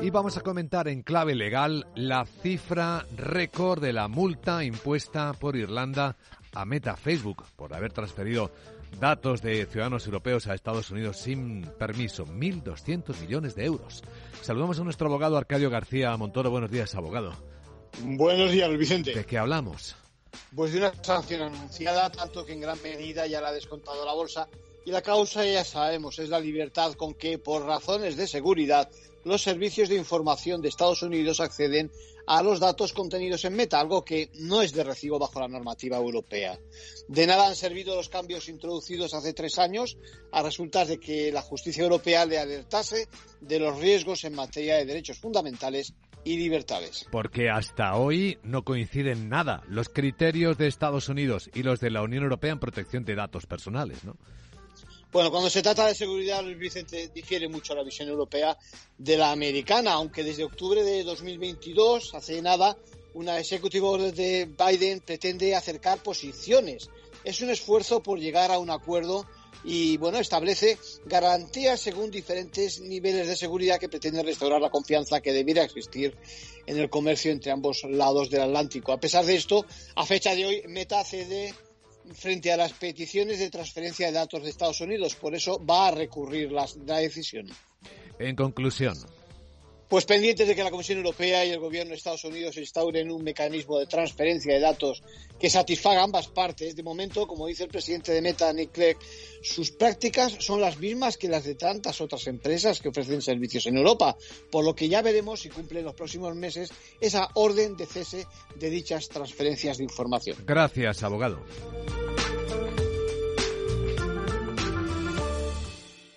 Y vamos a comentar en clave legal la cifra récord de la multa impuesta por Irlanda a Meta Facebook por haber transferido datos de ciudadanos europeos a Estados Unidos sin permiso. 1.200 millones de euros. Saludamos a nuestro abogado Arcadio García Montoro. Buenos días, abogado. Buenos días, Vicente. ¿De qué hablamos? Pues de una sanción anunciada, tanto que en gran medida ya la ha descontado la bolsa. Y la causa ya sabemos, es la libertad con que, por razones de seguridad, los servicios de información de Estados Unidos acceden a los datos contenidos en Meta, algo que no es de recibo bajo la normativa europea. De nada han servido los cambios introducidos hace tres años a resultas de que la justicia europea le alertase de los riesgos en materia de derechos fundamentales y libertades. Porque hasta hoy no coinciden nada los criterios de Estados Unidos y los de la Unión Europea en protección de datos personales, ¿no? Bueno, cuando se trata de seguridad, Luis Vicente difiere mucho la visión europea de la americana, aunque desde octubre de 2022, hace nada, una Executive Order de Biden pretende acercar posiciones. Es un esfuerzo por llegar a un acuerdo y, bueno, establece garantías según diferentes niveles de seguridad que pretenden restaurar la confianza que debiera existir en el comercio entre ambos lados del Atlántico. A pesar de esto, a fecha de hoy, Meta cede frente a las peticiones de transferencia de datos de Estados Unidos. Por eso va a recurrir la, decisión. En conclusión. Pues pendientes de que la Comisión Europea y el Gobierno de Estados Unidos instauren un mecanismo de transferencia de datos que satisfaga ambas partes. De momento, como dice el presidente de Meta, Nick Clegg, sus prácticas son las mismas que las de tantas otras empresas que ofrecen servicios en Europa, por lo que ya veremos si cumple en los próximos meses esa orden de cese de dichas transferencias de información. Gracias, abogado.